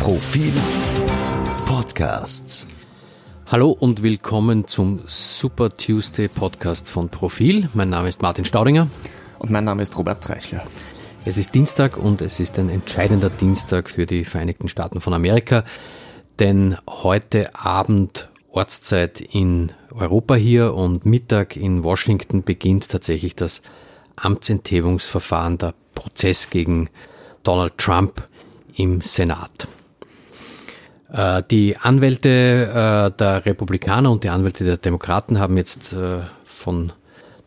Profil Podcasts. Hallo und willkommen zum Super Tuesday Podcast von Profil. Mein Name ist Martin Staudinger. Und mein Name ist Robert Treichler. Es ist Dienstag und es ist ein entscheidender Dienstag für die Vereinigten Staaten von Amerika, denn heute Abend Ortszeit in Europa hier und Mittag in Washington beginnt tatsächlich das Amtsenthebungsverfahren, der Prozess gegen Donald Trump im Senat. Äh, die Anwälte äh, der Republikaner und die Anwälte der Demokraten haben jetzt äh, von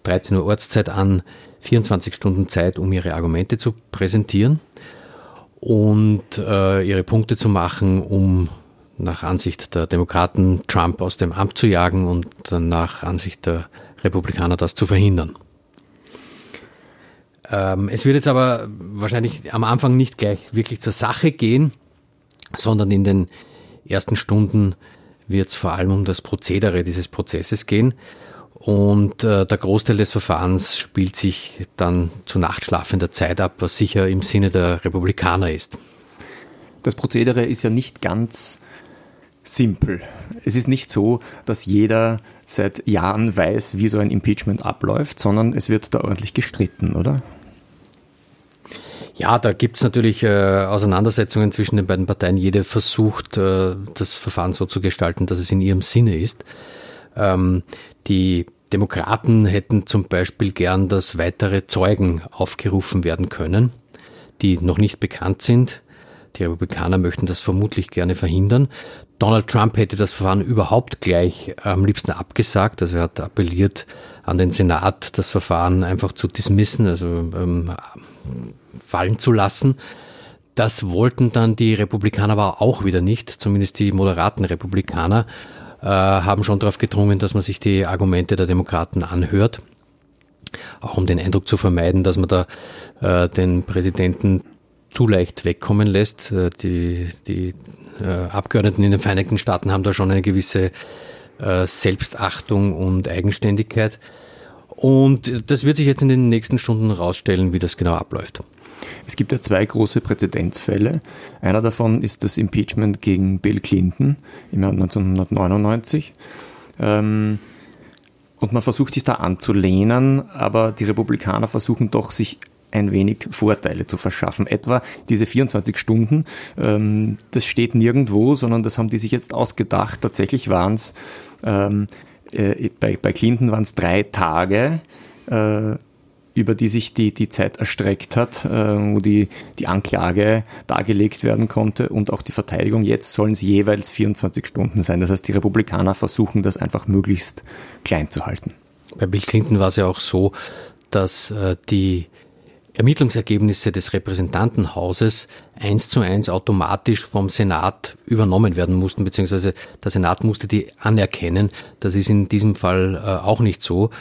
13 Uhr Ortszeit an 24 Stunden Zeit, um ihre Argumente zu präsentieren und ihre Punkte zu machen, um nach Ansicht der Demokraten Trump aus dem Amt zu jagen und nach Ansicht der Republikaner das zu verhindern. Ähm, es wird jetzt aber wahrscheinlich am Anfang nicht gleich wirklich zur Sache gehen, sondern in den ersten Stunden wird es vor allem um das Prozedere dieses Prozesses gehen. Und äh, der Großteil des Verfahrens spielt sich dann zu nachtschlafender Zeit ab, was sicher im Sinne der Republikaner ist. Das Prozedere ist ja nicht ganz simpel. Es ist nicht so, dass jeder seit Jahren weiß, wie so ein Impeachment abläuft, sondern es wird da ordentlich gestritten, oder? Ja, da gibt es natürlich äh, Auseinandersetzungen zwischen den beiden Parteien. Jede versucht, äh, das Verfahren so zu gestalten, dass es in ihrem Sinne ist. Ähm, die Demokraten hätten zum Beispiel gern, dass weitere Zeugen aufgerufen werden können, die noch nicht bekannt sind. Die Republikaner möchten das vermutlich gerne verhindern. Donald Trump hätte das Verfahren überhaupt gleich am liebsten abgesagt. Also er hat appelliert an den Senat, das Verfahren einfach zu dismissen, also ähm, fallen zu lassen. Das wollten dann die Republikaner aber auch wieder nicht, zumindest die moderaten Republikaner äh, haben schon darauf gedrungen, dass man sich die Argumente der Demokraten anhört, auch um den Eindruck zu vermeiden, dass man da äh, den Präsidenten zu leicht wegkommen lässt. Äh, die, die äh, Abgeordneten in den Vereinigten Staaten haben da schon eine gewisse Selbstachtung und Eigenständigkeit. Und das wird sich jetzt in den nächsten Stunden herausstellen, wie das genau abläuft. Es gibt ja zwei große Präzedenzfälle. Einer davon ist das Impeachment gegen Bill Clinton im Jahr 1999. Ähm, und man versucht sich da anzulehnen, aber die Republikaner versuchen doch, sich ein wenig Vorteile zu verschaffen. Etwa diese 24 Stunden, ähm, das steht nirgendwo, sondern das haben die sich jetzt ausgedacht. Tatsächlich waren es, ähm, äh, bei, bei Clinton waren es drei Tage. Äh, über die sich die, die Zeit erstreckt hat, äh, wo die, die Anklage dargelegt werden konnte und auch die Verteidigung. Jetzt sollen es jeweils 24 Stunden sein. Das heißt, die Republikaner versuchen das einfach möglichst klein zu halten. Bei Bill Clinton war es ja auch so, dass äh, die Ermittlungsergebnisse des Repräsentantenhauses eins zu eins automatisch vom Senat übernommen werden mussten, beziehungsweise der Senat musste die anerkennen. Das ist in diesem Fall äh, auch nicht so.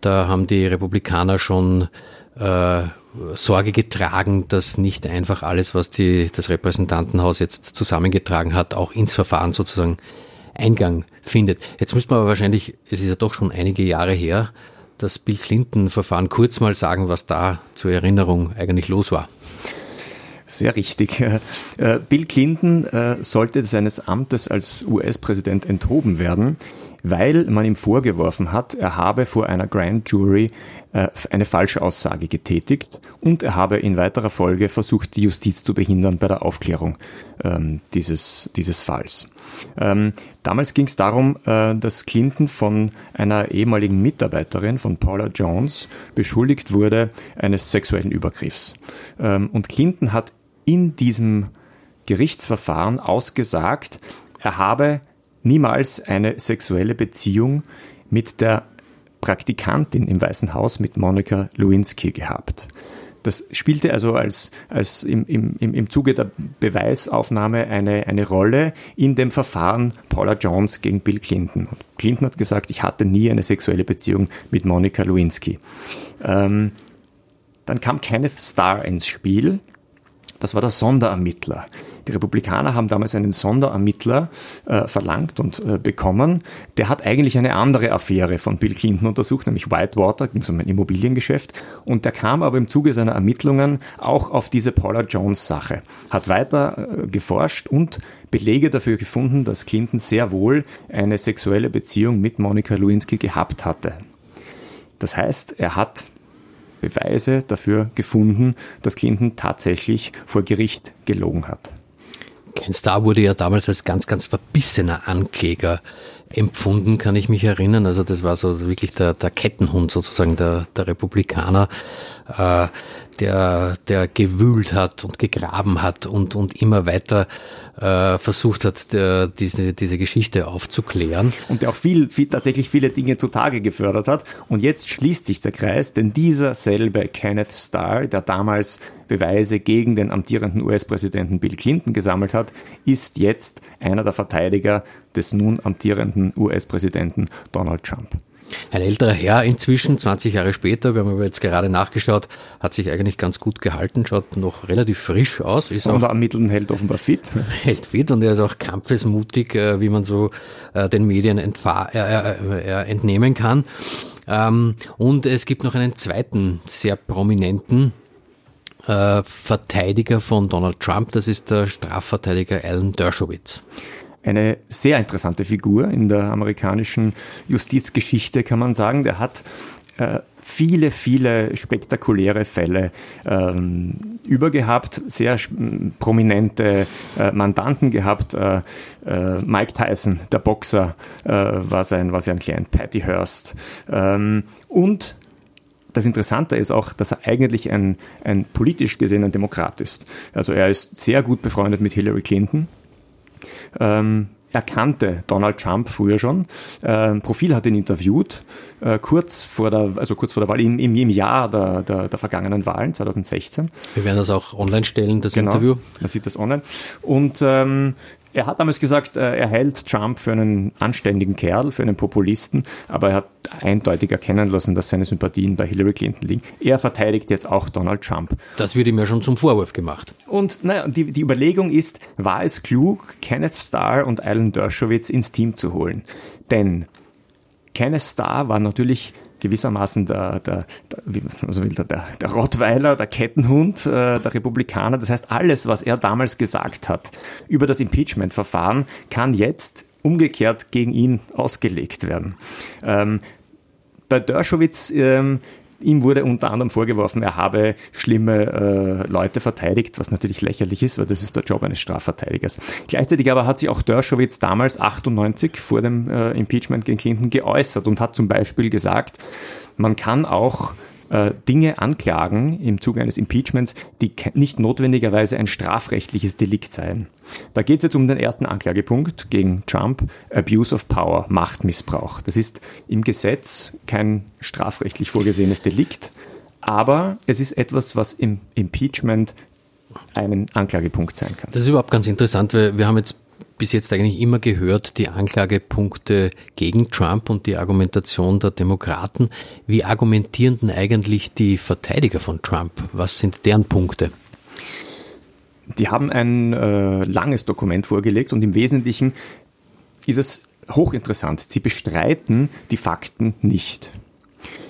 Da haben die Republikaner schon äh, Sorge getragen, dass nicht einfach alles, was die, das Repräsentantenhaus jetzt zusammengetragen hat, auch ins Verfahren sozusagen Eingang findet. Jetzt müsste man aber wahrscheinlich, es ist ja doch schon einige Jahre her, das Bill Clinton-Verfahren kurz mal sagen, was da zur Erinnerung eigentlich los war. Sehr richtig. Äh, Bill Clinton äh, sollte seines Amtes als US-Präsident enthoben werden weil man ihm vorgeworfen hat, er habe vor einer Grand Jury äh, eine falsche Aussage getätigt und er habe in weiterer Folge versucht, die Justiz zu behindern bei der Aufklärung ähm, dieses, dieses Falls. Damals ging es darum, äh, dass Clinton von einer ehemaligen Mitarbeiterin von Paula Jones beschuldigt wurde eines sexuellen Übergriffs. Ähm, und Clinton hat in diesem Gerichtsverfahren ausgesagt, er habe niemals eine sexuelle Beziehung mit der Praktikantin im Weißen Haus, mit Monika Lewinsky gehabt. Das spielte also als, als im, im, im Zuge der Beweisaufnahme eine, eine Rolle in dem Verfahren Paula Jones gegen Bill Clinton. Und Clinton hat gesagt, ich hatte nie eine sexuelle Beziehung mit Monika Lewinsky. Ähm, dann kam Kenneth Starr ins Spiel. Das war der Sonderermittler, Die Republikaner haben damals einen Sonderermittler äh, verlangt und äh, bekommen. Der hat eigentlich eine andere Affäre von Bill Clinton untersucht, nämlich Whitewater, ging es um ein Immobiliengeschäft. Und der kam aber im Zuge seiner Ermittlungen auch auf diese Paula Jones Sache, hat weiter äh, geforscht und Belege dafür gefunden, dass Clinton sehr wohl eine sexuelle Beziehung mit Monica Lewinsky gehabt hatte. Das heißt, er hat Beweise dafür gefunden, dass Clinton tatsächlich vor Gericht gelogen hat. Ken Starr wurde ja damals als ganz, ganz verbissener Ankläger empfunden, kann ich mich erinnern. Also das war so wirklich der, der Kettenhund sozusagen der, der Republikaner, äh, der, der gewühlt hat und gegraben hat und, und immer weiter äh, versucht hat, der, diese, diese Geschichte aufzuklären. Und der auch viel, viel, tatsächlich viele Dinge zutage gefördert hat. Und jetzt schließt sich der Kreis, denn dieser selbe Kenneth Starr, der damals Beweise gegen den amtierenden US-Präsidenten Bill Clinton gesammelt hat, ist jetzt einer der Verteidiger des nun amtierenden US-Präsidenten Donald Trump. Ein älterer Herr inzwischen, 20 Jahre später, wir haben aber jetzt gerade nachgeschaut, hat sich eigentlich ganz gut gehalten, schaut noch relativ frisch aus. Ist Sonderermitteln hält offenbar fit. Hält fit und er ist auch kampfesmutig, äh, wie man so äh, den Medien entnehmen kann. Ähm, und es gibt noch einen zweiten sehr prominenten äh, Verteidiger von Donald Trump, das ist der Strafverteidiger Alan Dershowitz eine sehr interessante Figur in der amerikanischen Justizgeschichte, kann man sagen. Der hat äh, viele, viele spektakuläre Fälle ähm, übergehabt, sehr prominente äh, Mandanten gehabt. Äh, äh, Mike Tyson, der Boxer, äh, war, sein, war sein Klient, Patty Hearst. Ähm, und das Interessante ist auch, dass er eigentlich ein, ein politisch gesehen ein Demokrat ist. Also er ist sehr gut befreundet mit Hillary Clinton ähm, er kannte Donald Trump früher schon. Äh, Profil hat ihn interviewt, äh, kurz vor der, also kurz vor der Wahl, im, im, im Jahr der, der, der, vergangenen Wahlen, 2016. Wir werden das auch online stellen, das genau, Interview. Man sieht das online. Und ähm, er hat damals gesagt, äh, er hält Trump für einen anständigen Kerl, für einen Populisten, aber er hat eindeutig erkennen lassen, dass seine Sympathien bei Hillary Clinton liegen. Er verteidigt jetzt auch Donald Trump. Das wird ihm ja schon zum Vorwurf gemacht. Und naja, die, die Überlegung ist, war es klug, Kenneth Starr und Alan Dershowitz ins Team zu holen? Denn Kenneth Starr war natürlich gewissermaßen der, der, der, der, der Rottweiler, der Kettenhund äh, der Republikaner. Das heißt, alles, was er damals gesagt hat über das Impeachment-Verfahren, kann jetzt umgekehrt gegen ihn ausgelegt werden. Ähm, bei Dershowitz ähm, Ihm wurde unter anderem vorgeworfen, er habe schlimme äh, Leute verteidigt, was natürlich lächerlich ist, weil das ist der Job eines Strafverteidigers. Gleichzeitig aber hat sich auch Dershowitz damals 98 vor dem äh, Impeachment gegen Clinton geäußert und hat zum Beispiel gesagt, man kann auch äh, Dinge anklagen im Zuge eines Impeachments, die nicht notwendigerweise ein strafrechtliches Delikt seien. Da geht es jetzt um den ersten Anklagepunkt gegen Trump, Abuse of Power, Machtmissbrauch. Das ist im Gesetz kein strafrechtlich vorgesehenes Delikt, aber es ist etwas, was im Impeachment einen Anklagepunkt sein kann. Das ist überhaupt ganz interessant, weil wir haben jetzt bis jetzt eigentlich immer gehört, die Anklagepunkte gegen Trump und die Argumentation der Demokraten. Wie argumentieren denn eigentlich die Verteidiger von Trump? Was sind deren Punkte? Die haben ein äh, langes Dokument vorgelegt und im Wesentlichen ist es hochinteressant. Sie bestreiten die Fakten nicht.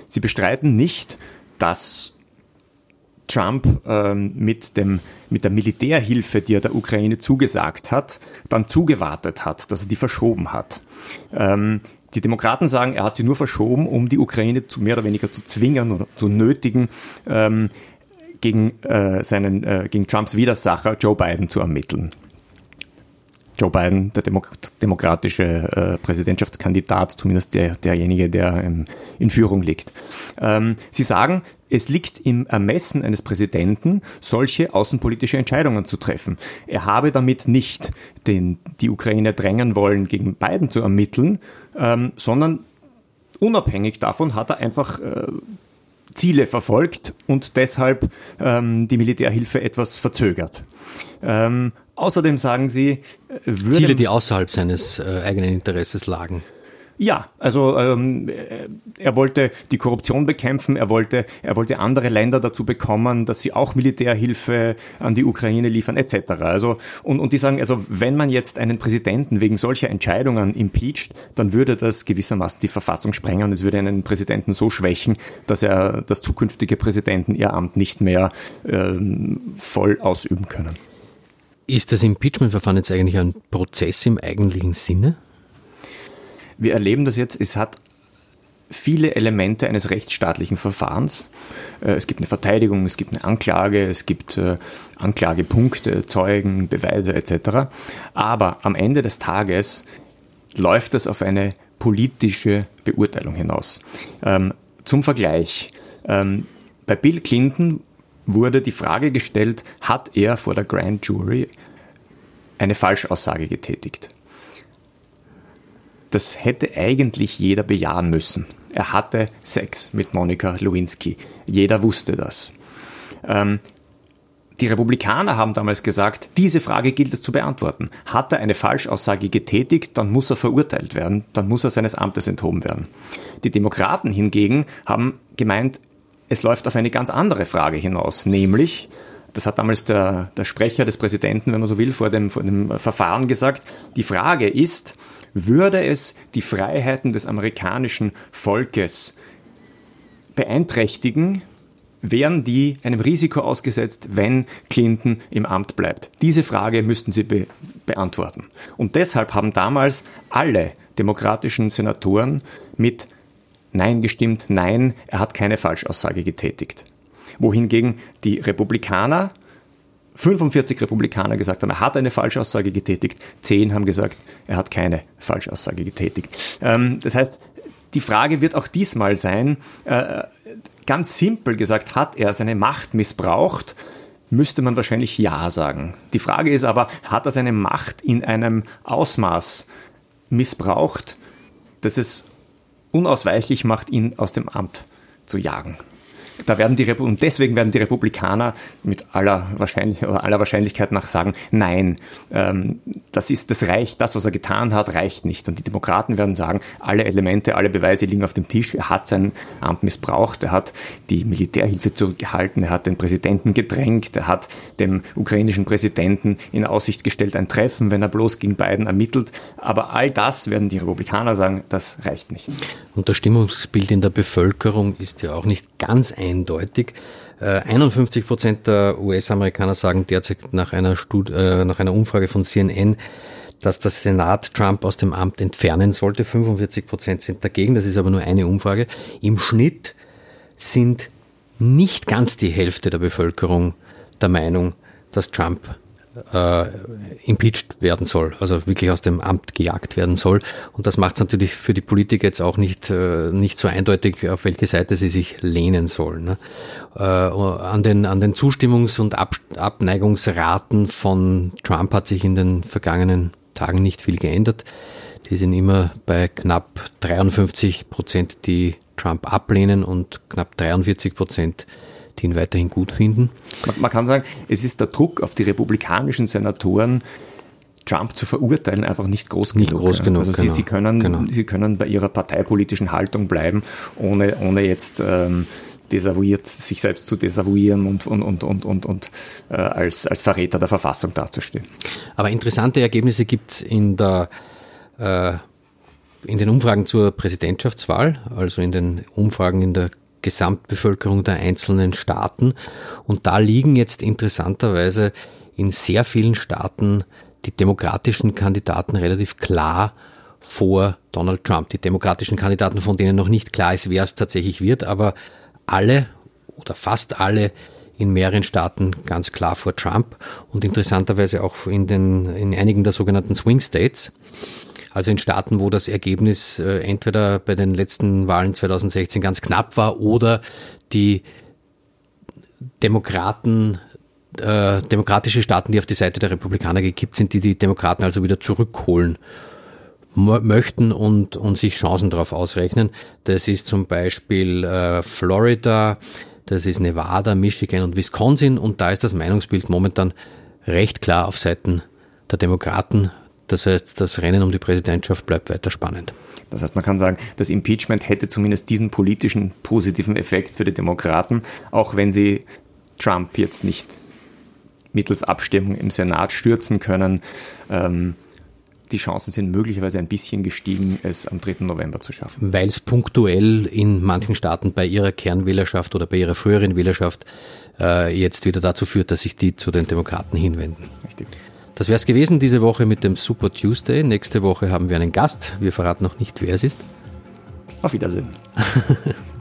Sie bestreiten nicht, dass Trump ähm, mit, dem, mit der Militärhilfe, die er der Ukraine zugesagt hat, dann zugewartet hat, dass er die verschoben hat. Ähm, die Demokraten sagen, er hat sie nur verschoben, um die Ukraine zu, mehr oder weniger zu zwingen oder zu nötigen, ähm, gegen, äh, seinen, äh, gegen Trumps Widersacher Joe Biden zu ermitteln. Joe Biden, der Demok demokratische äh, Präsidentschaftskandidat, zumindest der, derjenige, der in, in Führung liegt. Ähm, Sie sagen, es liegt im Ermessen eines Präsidenten, solche außenpolitische Entscheidungen zu treffen. Er habe damit nicht den, die Ukraine drängen wollen, gegen Biden zu ermitteln, ähm, sondern unabhängig davon hat er einfach äh, Ziele verfolgt und deshalb ähm, die Militärhilfe etwas verzögert. Ähm, außerdem sagen sie, äh, Ziele, die außerhalb seines äh, eigenen Interesses lagen. Ja, also ähm, er wollte die Korruption bekämpfen, er wollte, er wollte andere Länder dazu bekommen, dass sie auch Militärhilfe an die Ukraine liefern, etc. Also und, und die sagen, also wenn man jetzt einen Präsidenten wegen solcher Entscheidungen impeacht, dann würde das gewissermaßen die Verfassung sprengen und es würde einen Präsidenten so schwächen, dass er, dass zukünftige Präsidenten ihr Amt nicht mehr ähm, voll ausüben können. Ist das Impeachment-Verfahren jetzt eigentlich ein Prozess im eigentlichen Sinne? Wir erleben das jetzt, es hat viele Elemente eines rechtsstaatlichen Verfahrens. Äh, es gibt eine Verteidigung, es gibt eine Anklage, es gibt äh, Anklagepunkte, Zeugen, Beweise etc. Aber am Ende des Tages läuft das auf eine politische Beurteilung hinaus. Ähm, zum Vergleich, ähm, bei Bill Clinton wurde die Frage gestellt, hat er vor der Grand Jury eine Falschaussage getätigt? das hätte eigentlich jeder bejahen müssen. Er hatte Sex mit Monika Lewinsky. Jeder wusste das. Ähm, die Republikaner haben damals gesagt, diese Frage gilt es zu beantworten. Hat er eine Falschaussage getätigt, dann muss er verurteilt werden, dann muss er seines Amtes enthoben werden. Die Demokraten hingegen haben gemeint, es läuft auf eine ganz andere Frage hinaus, nämlich, das hat damals der, der Sprecher des Präsidenten, wenn man so will, vor dem, vor dem Verfahren gesagt, die Frage ist, würde es die Freiheiten des amerikanischen Volkes beeinträchtigen, wären die einem Risiko ausgesetzt, wenn Clinton im Amt bleibt? Diese Frage müssten sie be beantworten. Und deshalb haben damals alle demokratischen Senatoren mit Nein gestimmt, nein, er hat keine Falschaussage getätigt. Wohingegen die Republikaner 45 Republikaner gesagt haben, er hat eine Falschaussage getätigt, 10 haben gesagt, er hat keine Falschaussage getätigt. Ähm, das heißt, die Frage wird auch diesmal sein, äh, ganz simpel gesagt, hat er seine Macht missbraucht? Müsste man wahrscheinlich Ja sagen. Die Frage ist aber, hat er seine Macht in einem Ausmaß missbraucht, dass es unausweichlich macht, ihn aus dem Amt zu jagen? da werden die und deswegen werden die Republikaner mit aller, Wahrscheinlich aller Wahrscheinlichkeit nach sagen, nein, ähm, das ist, das reicht, das, was er getan hat, reicht nicht. Und die Demokraten werden sagen, alle Elemente, alle Beweise liegen auf dem Tisch. Er hat sein Amt missbraucht, er hat die Militärhilfe zurückgehalten, er hat den Präsidenten gedrängt, er hat dem ukrainischen Präsidenten in Aussicht gestellt ein Treffen, wenn er bloß gegen Biden ermittelt. Aber all das werden die Republikaner sagen, das reicht nicht. Und das Stimmungsbild in der Bevölkerung ist ja auch nicht ganz eindeutig. 51 äh, Prozent der US-Amerikaner sagen derzeit nach einer, Stud äh, nach einer Umfrage von CNN, dass der Senat Trump aus dem Amt entfernen sollte. 45 Prozent sind dagegen. Das ist aber nur eine Umfrage. Im Schnitt sind nicht ganz die Hälfte der Bevölkerung der Meinung, dass Trump äh, impeached werden soll, also wirklich aus dem Amt gejagt werden soll. Und das macht es natürlich für die Politiker jetzt auch nicht, äh, nicht so eindeutig, auf welche Seite sie sich lehnen sollen. Ne? Äh, an, den, an den Zustimmungs- und Ab Abneigungsraten von Trump hat sich in den vergangenen Tagen nicht viel geändert. Die sind immer bei knapp 53 Prozent, die Trump ablehnen und knapp 43 Prozent, die ihn weiterhin gut finden. Man, man kann sagen, es ist der Druck auf die republikanischen Senatoren, Trump zu verurteilen, einfach nicht groß nicht genug. Groß genug also genau, sie, sie, können, genau. sie können bei ihrer parteipolitischen Haltung bleiben, ohne, ohne jetzt ähm, desavouiert, sich selbst zu desavouieren und, und, und, und, und, und äh, als, als Verräter der Verfassung dazustehen. Aber interessante Ergebnisse gibt es in der äh, in den Umfragen zur Präsidentschaftswahl, also in den Umfragen in der Gesamtbevölkerung der einzelnen Staaten. Und da liegen jetzt interessanterweise in sehr vielen Staaten die demokratischen Kandidaten relativ klar vor Donald Trump. Die demokratischen Kandidaten, von denen noch nicht klar ist, wer es tatsächlich wird, aber alle oder fast alle in mehreren Staaten ganz klar vor Trump und interessanterweise auch in, den, in einigen der sogenannten Swing States. Also in Staaten, wo das Ergebnis äh, entweder bei den letzten Wahlen 2016 ganz knapp war oder die Demokraten äh, demokratische Staaten, die auf die Seite der Republikaner gekippt sind, die die Demokraten also wieder zurückholen möchten und, und sich Chancen darauf ausrechnen. Das ist zum Beispiel äh, Florida, das ist Nevada, Michigan und Wisconsin und da ist das Meinungsbild momentan recht klar auf Seiten der Demokraten Das heißt, das Rennen um die Präsidentschaft bleibt weiter spannend. Das heißt, man kann sagen, das Impeachment hätte zumindest diesen politischen positiven Effekt für die Demokraten, auch wenn sie Trump jetzt nicht mittels Abstimmung im Senat stürzen können. Ähm, die Chancen sind möglicherweise ein bisschen gestiegen, es am 3. November zu schaffen. Weil es punktuell in manchen Staaten bei ihrer Kernwählerschaft oder bei ihrer früheren Wählerschaft äh, jetzt wieder dazu führt, dass sich die zu den Demokraten hinwenden. Richtig. Das wäre es gewesen diese Woche mit dem Super Tuesday. Nächste Woche haben wir einen Gast. Wir verraten noch nicht, wer es ist. Auf Wiedersehen.